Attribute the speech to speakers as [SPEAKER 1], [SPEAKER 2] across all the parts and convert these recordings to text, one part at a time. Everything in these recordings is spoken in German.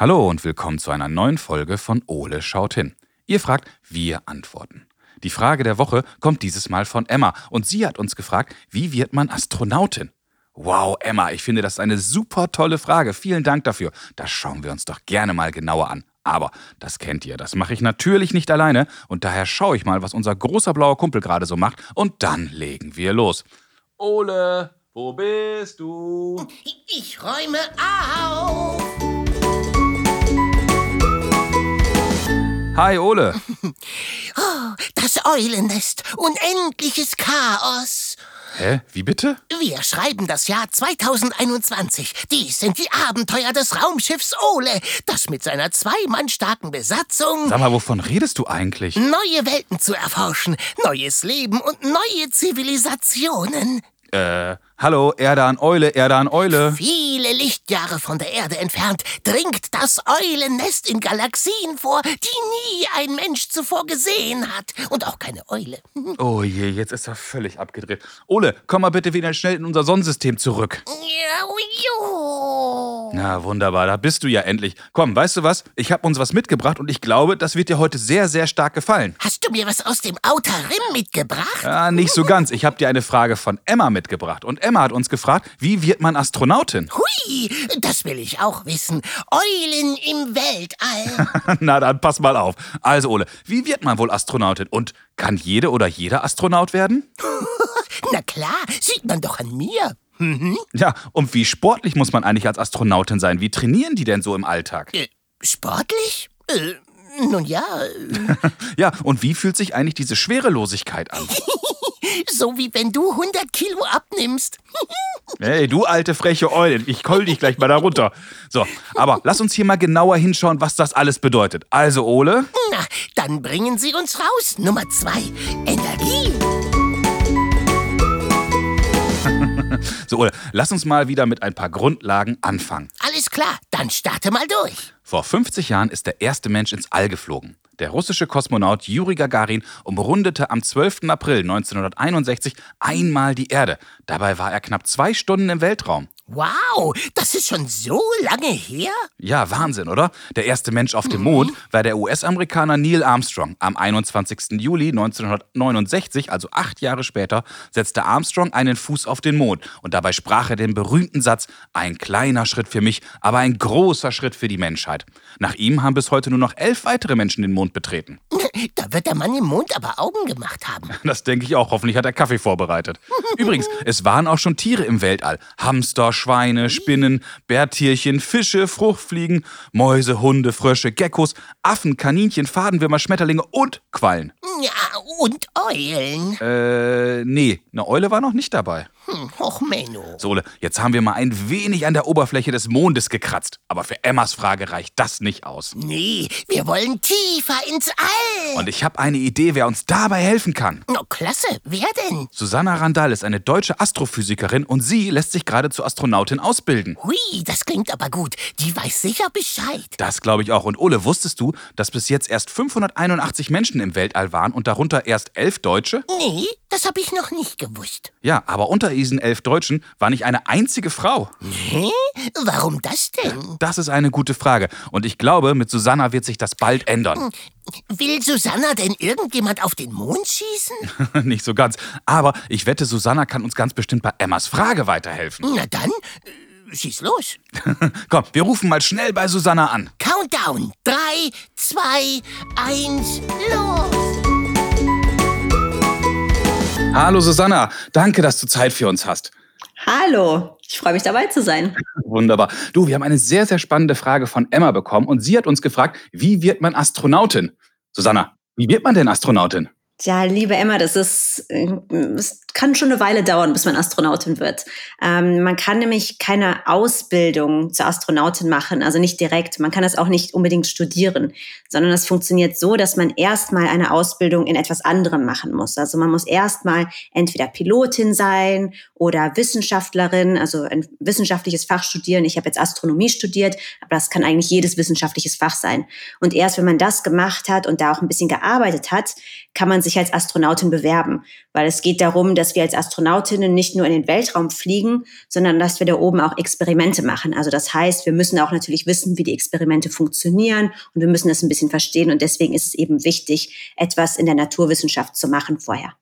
[SPEAKER 1] Hallo und willkommen zu einer neuen Folge von Ole schaut hin. Ihr fragt, wir antworten. Die Frage der Woche kommt dieses Mal von Emma und sie hat uns gefragt, wie wird man Astronautin? Wow, Emma, ich finde das eine super tolle Frage. Vielen Dank dafür. Das schauen wir uns doch gerne mal genauer an. Aber das kennt ihr, das mache ich natürlich nicht alleine und daher schaue ich mal, was unser großer blauer Kumpel gerade so macht und dann legen wir los. Ole, wo bist du?
[SPEAKER 2] Ich räume auf.
[SPEAKER 1] Hi, Ole.
[SPEAKER 2] Oh, das Eulennest. Unendliches Chaos.
[SPEAKER 1] Hä? Wie bitte?
[SPEAKER 2] Wir schreiben das Jahr 2021. Dies sind die Abenteuer des Raumschiffs Ole, das mit seiner zwei Mann starken Besatzung
[SPEAKER 1] Sag mal, wovon redest du eigentlich?
[SPEAKER 2] neue Welten zu erforschen, neues Leben und neue Zivilisationen.
[SPEAKER 1] Äh, hallo, Erde an Eule, Erde an Eule.
[SPEAKER 2] Viele Lichtjahre von der Erde entfernt dringt das Eulennest in Galaxien vor, die nie ein Mensch zuvor gesehen hat. Und auch keine Eule.
[SPEAKER 1] Oh je, jetzt ist er völlig abgedreht. Ole, komm mal bitte wieder schnell in unser Sonnensystem zurück.
[SPEAKER 2] Ja, jo.
[SPEAKER 1] Na, wunderbar, da bist du ja endlich. Komm, weißt du was? Ich habe uns was mitgebracht und ich glaube, das wird dir heute sehr, sehr stark gefallen.
[SPEAKER 2] Hast du mir was aus dem Outer Rim mitgebracht?
[SPEAKER 1] Ja, nicht so ganz. Ich habe dir eine Frage von Emma mitgebracht. Und Emma hat uns gefragt, wie wird man Astronautin?
[SPEAKER 2] Hui, das will ich auch wissen. Eulen im Weltall.
[SPEAKER 1] Na, dann pass mal auf. Also, Ole, wie wird man wohl Astronautin? Und kann jede oder jeder Astronaut werden?
[SPEAKER 2] Na klar, sieht man doch an mir.
[SPEAKER 1] Ja, und wie sportlich muss man eigentlich als Astronautin sein? Wie trainieren die denn so im Alltag?
[SPEAKER 2] Äh, sportlich? Äh, nun ja, äh,
[SPEAKER 1] Ja, und wie fühlt sich eigentlich diese Schwerelosigkeit an?
[SPEAKER 2] so wie wenn du 100 Kilo abnimmst.
[SPEAKER 1] Hey, du alte freche Eule, ich keul dich gleich mal da runter. So, aber lass uns hier mal genauer hinschauen, was das alles bedeutet. Also, Ole,
[SPEAKER 2] Na, dann bringen Sie uns raus. Nummer zwei, Energie.
[SPEAKER 1] So Ole, lass uns mal wieder mit ein paar Grundlagen anfangen.
[SPEAKER 2] Alles klar, dann starte mal durch.
[SPEAKER 1] Vor 50 Jahren ist der erste Mensch ins All geflogen. Der russische Kosmonaut Juri Gagarin umrundete am 12. April 1961 einmal die Erde. Dabei war er knapp zwei Stunden im Weltraum.
[SPEAKER 2] Wow, das ist schon so lange her?
[SPEAKER 1] Ja, Wahnsinn, oder? Der erste Mensch auf dem Mond war der US-Amerikaner Neil Armstrong. Am 21. Juli 1969, also acht Jahre später, setzte Armstrong einen Fuß auf den Mond. Und dabei sprach er den berühmten Satz, ein kleiner Schritt für mich, aber ein großer Schritt für die Menschheit. Nach ihm haben bis heute nur noch elf weitere Menschen den Mond betreten.
[SPEAKER 2] Da wird der Mann im Mond aber Augen gemacht haben.
[SPEAKER 1] Das denke ich auch. Hoffentlich hat er Kaffee vorbereitet. Übrigens, es waren auch schon Tiere im Weltall. Hamster, Schweine, Spinnen, Bärtierchen, Fische, Fruchtfliegen, Mäuse, Hunde, Frösche, Geckos, Affen, Kaninchen, Fadenwürmer, Schmetterlinge und Quallen.
[SPEAKER 2] Ja, und Eulen.
[SPEAKER 1] Äh, nee, eine Eule war noch nicht dabei.
[SPEAKER 2] Hm, Och, Menno.
[SPEAKER 1] Sole, jetzt haben wir mal ein wenig an der Oberfläche des Mondes gekratzt. Aber für Emmas Frage reicht das nicht aus.
[SPEAKER 2] Nee, wir wollen tiefer ins All.
[SPEAKER 1] Und ich habe eine Idee, wer uns dabei helfen kann.
[SPEAKER 2] Oh, klasse, wer denn?
[SPEAKER 1] Susanna Randall ist eine deutsche Astrophysikerin und sie lässt sich gerade zur Astronautin ausbilden.
[SPEAKER 2] Hui, das klingt aber gut. Die weiß sicher Bescheid.
[SPEAKER 1] Das glaube ich auch. Und Ole, wusstest du, dass bis jetzt erst 581 Menschen im Weltall waren und darunter erst elf Deutsche?
[SPEAKER 2] Nee, das habe ich noch nicht gewusst.
[SPEAKER 1] Ja, aber unter diesen elf Deutschen war nicht eine einzige Frau.
[SPEAKER 2] Hä? Warum das denn?
[SPEAKER 1] Das ist eine gute Frage. Und ich glaube, mit Susanna wird sich das bald ändern.
[SPEAKER 2] Will Susanna denn irgendjemand auf den Mond schießen?
[SPEAKER 1] nicht so ganz. Aber ich wette, Susanna kann uns ganz bestimmt bei Emmas Frage weiterhelfen.
[SPEAKER 2] Na dann, äh, schieß los.
[SPEAKER 1] Komm, wir rufen mal schnell bei Susanna an.
[SPEAKER 2] Countdown. Drei, zwei, eins, los.
[SPEAKER 1] Hallo Susanna, danke, dass du Zeit für uns hast.
[SPEAKER 3] Hallo, ich freue mich dabei zu sein.
[SPEAKER 1] Wunderbar. Du, wir haben eine sehr, sehr spannende Frage von Emma bekommen und sie hat uns gefragt, wie wird man Astronautin? Susanna, wie wird man denn Astronautin?
[SPEAKER 3] Ja, liebe Emma, das ist, äh, es kann schon eine Weile dauern, bis man Astronautin wird. Ähm, man kann nämlich keine Ausbildung zur Astronautin machen, also nicht direkt. Man kann das auch nicht unbedingt studieren, sondern das funktioniert so, dass man erstmal eine Ausbildung in etwas anderem machen muss. Also man muss erstmal entweder Pilotin sein oder Wissenschaftlerin, also ein wissenschaftliches Fach studieren. Ich habe jetzt Astronomie studiert, aber das kann eigentlich jedes wissenschaftliches Fach sein. Und erst wenn man das gemacht hat und da auch ein bisschen gearbeitet hat, kann man sich sich als Astronautin bewerben, weil es geht darum, dass wir als Astronautinnen nicht nur in den Weltraum fliegen, sondern dass wir da oben auch Experimente machen. Also das heißt, wir müssen auch natürlich wissen, wie die Experimente funktionieren und wir müssen das ein bisschen verstehen und deswegen ist es eben wichtig, etwas in der Naturwissenschaft zu machen vorher.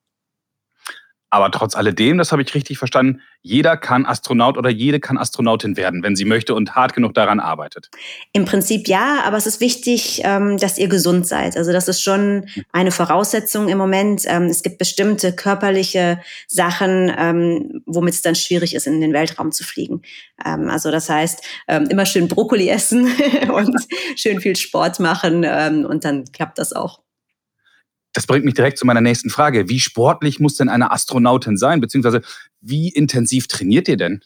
[SPEAKER 1] Aber trotz alledem, das habe ich richtig verstanden, jeder kann Astronaut oder jede kann Astronautin werden, wenn sie möchte und hart genug daran arbeitet.
[SPEAKER 3] Im Prinzip ja, aber es ist wichtig, ähm, dass ihr gesund seid. Also das ist schon eine Voraussetzung im Moment. Ähm, es gibt bestimmte körperliche Sachen, ähm, womit es dann schwierig ist, in den Weltraum zu fliegen. Also das heißt, immer schön Brokkoli essen und schön viel Sport machen und dann klappt das auch.
[SPEAKER 1] Das bringt mich direkt zu meiner nächsten Frage. Wie sportlich muss denn eine Astronautin sein? Beziehungsweise wie intensiv trainiert ihr denn?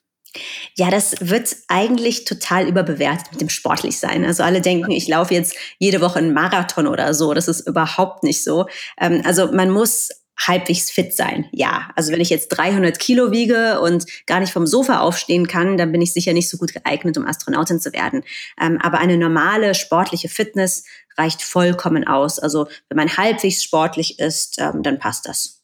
[SPEAKER 3] Ja, das wird eigentlich total überbewertet mit dem sportlich sein. Also alle denken, ich laufe jetzt jede Woche einen Marathon oder so. Das ist überhaupt nicht so. Ähm, also man muss halbwegs fit sein. Ja, also wenn ich jetzt 300 Kilo wiege und gar nicht vom Sofa aufstehen kann, dann bin ich sicher nicht so gut geeignet, um Astronautin zu werden. Ähm, aber eine normale sportliche Fitness reicht vollkommen aus. Also wenn man halbwegs sportlich ist, ähm, dann passt das.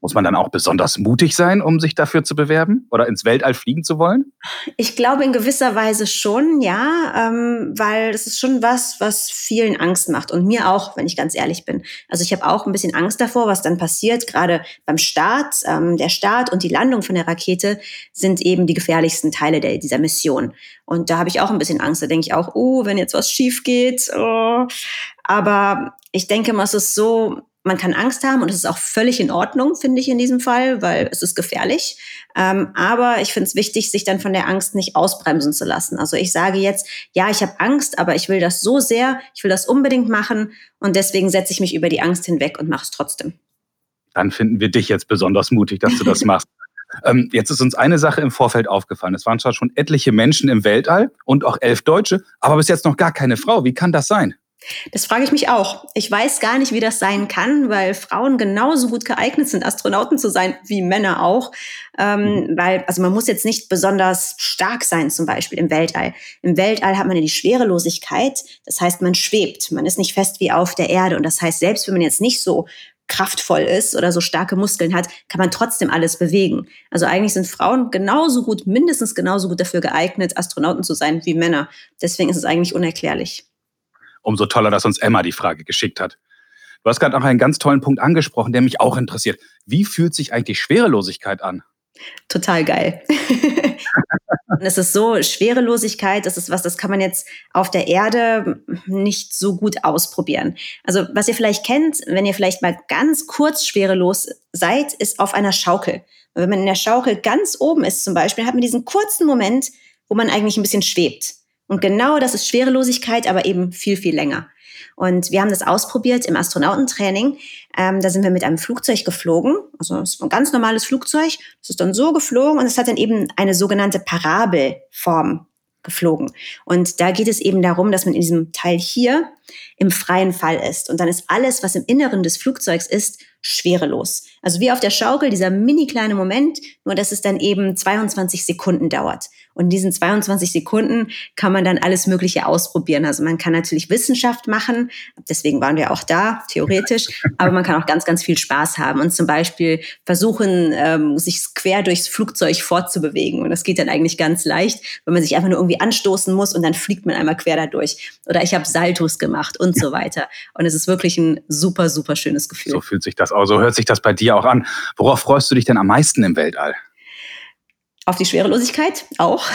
[SPEAKER 1] Muss man dann auch besonders mutig sein, um sich dafür zu bewerben oder ins Weltall fliegen zu wollen?
[SPEAKER 3] Ich glaube in gewisser Weise schon, ja, ähm, weil das ist schon was, was vielen Angst macht und mir auch, wenn ich ganz ehrlich bin. Also ich habe auch ein bisschen Angst davor, was dann passiert. Gerade beim Start, ähm, der Start und die Landung von der Rakete sind eben die gefährlichsten Teile der, dieser Mission. Und da habe ich auch ein bisschen Angst. Da denke ich auch, oh, wenn jetzt was schief geht. Oh. Aber ich denke mal, es ist so, man kann Angst haben und es ist auch völlig in Ordnung, finde ich in diesem Fall, weil es ist gefährlich. Ähm, aber ich finde es wichtig, sich dann von der Angst nicht ausbremsen zu lassen. Also ich sage jetzt, ja, ich habe Angst, aber ich will das so sehr, ich will das unbedingt machen und deswegen setze ich mich über die Angst hinweg und mache es trotzdem.
[SPEAKER 1] Dann finden wir dich jetzt besonders mutig, dass du das machst. Ähm, jetzt ist uns eine Sache im Vorfeld aufgefallen. Es waren zwar schon etliche Menschen im Weltall und auch elf Deutsche, aber bis jetzt noch gar keine Frau. Wie kann das sein?
[SPEAKER 3] Das frage ich mich auch. Ich weiß gar nicht, wie das sein kann, weil Frauen genauso gut geeignet sind, Astronauten zu sein, wie Männer auch. Ähm, mhm. Weil, also man muss jetzt nicht besonders stark sein, zum Beispiel im Weltall. Im Weltall hat man ja die Schwerelosigkeit. Das heißt, man schwebt. Man ist nicht fest wie auf der Erde. Und das heißt, selbst wenn man jetzt nicht so kraftvoll ist oder so starke Muskeln hat, kann man trotzdem alles bewegen. Also eigentlich sind Frauen genauso gut, mindestens genauso gut dafür geeignet, Astronauten zu sein wie Männer. Deswegen ist es eigentlich unerklärlich
[SPEAKER 1] umso toller, dass uns Emma die Frage geschickt hat. Du hast gerade noch einen ganz tollen Punkt angesprochen, der mich auch interessiert. Wie fühlt sich eigentlich Schwerelosigkeit an?
[SPEAKER 3] Total geil. es ist so, Schwerelosigkeit, das ist was, das kann man jetzt auf der Erde nicht so gut ausprobieren. Also, was ihr vielleicht kennt, wenn ihr vielleicht mal ganz kurz schwerelos seid, ist auf einer Schaukel. wenn man in der Schaukel ganz oben ist zum Beispiel, hat man diesen kurzen Moment, wo man eigentlich ein bisschen schwebt. Und genau das ist Schwerelosigkeit, aber eben viel, viel länger. Und wir haben das ausprobiert im Astronautentraining. Ähm, da sind wir mit einem Flugzeug geflogen. Also es war ein ganz normales Flugzeug. Das ist dann so geflogen und es hat dann eben eine sogenannte Parabelform geflogen. Und da geht es eben darum, dass man in diesem Teil hier im freien Fall ist. Und dann ist alles, was im Inneren des Flugzeugs ist, schwerelos. Also wie auf der Schaukel, dieser mini kleine Moment, nur dass es dann eben 22 Sekunden dauert. Und in diesen 22 Sekunden kann man dann alles Mögliche ausprobieren. Also man kann natürlich Wissenschaft machen, deswegen waren wir auch da, theoretisch, aber man kann auch ganz, ganz viel Spaß haben und zum Beispiel versuchen, ähm, sich quer durchs Flugzeug fortzubewegen. Und das geht dann eigentlich ganz leicht, wenn man sich einfach nur irgendwie anstoßen muss und dann fliegt man einmal quer dadurch. Oder ich habe Saltos gemacht und so weiter. Und es ist wirklich ein super, super schönes Gefühl.
[SPEAKER 1] So fühlt sich das aus, so hört sich das bei dir auch an. Worauf freust du dich denn am meisten im Weltall?
[SPEAKER 3] auf die Schwerelosigkeit auch,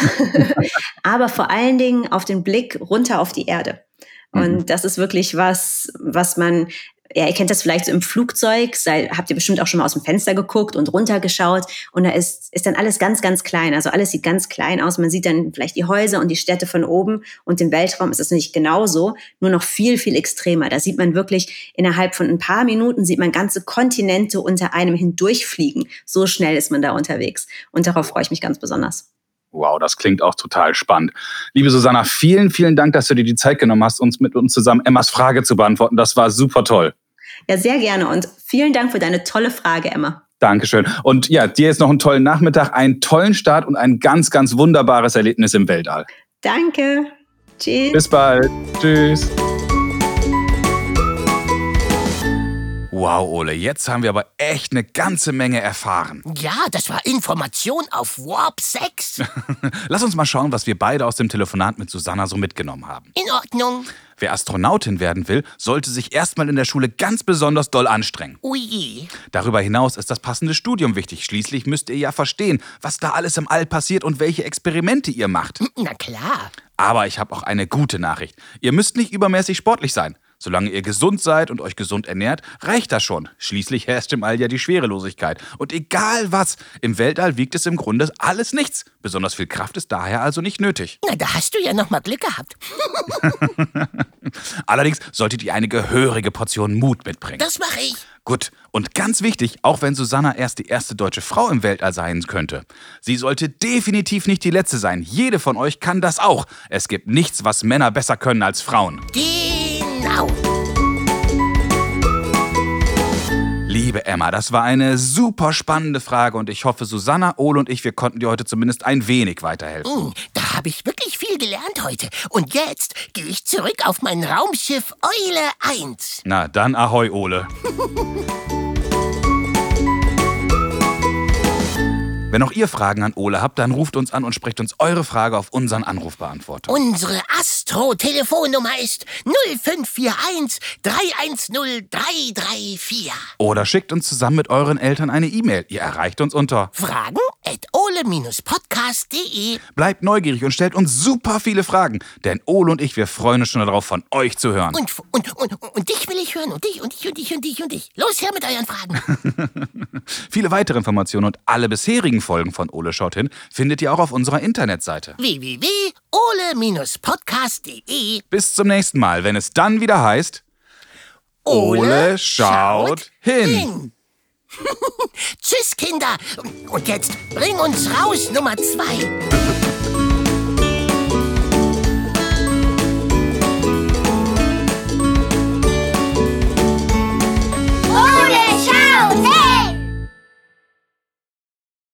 [SPEAKER 3] aber vor allen Dingen auf den Blick runter auf die Erde. Und mhm. das ist wirklich was, was man ja, ihr kennt das vielleicht so im Flugzeug, sei, habt ihr bestimmt auch schon mal aus dem Fenster geguckt und runtergeschaut und da ist, ist dann alles ganz, ganz klein. Also alles sieht ganz klein aus. Man sieht dann vielleicht die Häuser und die Städte von oben und im Weltraum ist es nicht genauso, nur noch viel, viel extremer. Da sieht man wirklich innerhalb von ein paar Minuten sieht man ganze Kontinente unter einem hindurchfliegen. So schnell ist man da unterwegs und darauf freue ich mich ganz besonders.
[SPEAKER 1] Wow, das klingt auch total spannend. Liebe Susanna, vielen, vielen Dank, dass du dir die Zeit genommen hast, uns mit uns zusammen Emmas Frage zu beantworten. Das war super toll.
[SPEAKER 3] Ja, sehr gerne und vielen Dank für deine tolle Frage, Emma.
[SPEAKER 1] Dankeschön. Und ja, dir jetzt noch einen tollen Nachmittag, einen tollen Start und ein ganz, ganz wunderbares Erlebnis im Weltall.
[SPEAKER 3] Danke.
[SPEAKER 1] Tschüss. Bis bald. Tschüss. Wow, Ole, jetzt haben wir aber echt eine ganze Menge erfahren.
[SPEAKER 2] Ja, das war Information auf Warp 6.
[SPEAKER 1] Lass uns mal schauen, was wir beide aus dem Telefonat mit Susanna so mitgenommen haben.
[SPEAKER 2] In Ordnung.
[SPEAKER 1] Wer Astronautin werden will, sollte sich erstmal in der Schule ganz besonders doll anstrengen.
[SPEAKER 2] Ui.
[SPEAKER 1] Darüber hinaus ist das passende Studium wichtig. Schließlich müsst ihr ja verstehen, was da alles im All passiert und welche Experimente ihr macht.
[SPEAKER 2] Na klar.
[SPEAKER 1] Aber ich habe auch eine gute Nachricht. Ihr müsst nicht übermäßig sportlich sein. Solange ihr gesund seid und euch gesund ernährt, reicht das schon. Schließlich herrscht im All ja die Schwerelosigkeit. Und egal was, im Weltall wiegt es im Grunde alles nichts. Besonders viel Kraft ist daher also nicht nötig.
[SPEAKER 2] Na, da hast du ja noch mal Glück gehabt.
[SPEAKER 1] Allerdings solltet ihr eine gehörige Portion Mut mitbringen.
[SPEAKER 2] Das mache ich.
[SPEAKER 1] Gut, und ganz wichtig, auch wenn Susanna erst die erste deutsche Frau im Weltall sein könnte, sie sollte definitiv nicht die letzte sein. Jede von euch kann das auch. Es gibt nichts, was Männer besser können als Frauen.
[SPEAKER 2] Genau.
[SPEAKER 1] Liebe Emma, das war eine super spannende Frage und ich hoffe, Susanna, Ole und ich, wir konnten dir heute zumindest ein wenig weiterhelfen.
[SPEAKER 2] Hm, Da habe ich wirklich viel gelernt heute. Und jetzt gehe ich zurück auf mein Raumschiff Eule 1.
[SPEAKER 1] Na, dann ahoi, Ole. Wenn auch ihr Fragen an Ole habt, dann ruft uns an und sprecht uns eure Frage auf unseren Anrufbeantworter.
[SPEAKER 2] Unsere Astro-Telefonnummer ist 0541 310 334.
[SPEAKER 1] Oder schickt uns zusammen mit euren Eltern eine E-Mail. Ihr erreicht uns unter.
[SPEAKER 2] Fragen at ole-podcast.de.
[SPEAKER 1] Bleibt neugierig und stellt uns super viele Fragen. Denn Ole und ich, wir freuen uns schon darauf, von euch zu hören.
[SPEAKER 2] Und, und, und, und dich will ich hören. Und dich, und dich, und dich, und dich, und dich. Los her mit euren Fragen.
[SPEAKER 1] Viele weitere Informationen und alle bisherigen Folgen von Ole schaut hin findet ihr auch auf unserer Internetseite.
[SPEAKER 2] www.ole-podcast.de.
[SPEAKER 1] Bis zum nächsten Mal, wenn es dann wieder heißt. Ole schaut hin.
[SPEAKER 2] Tschüss, Kinder. Und jetzt bring uns raus, Nummer zwei. Ole Schau!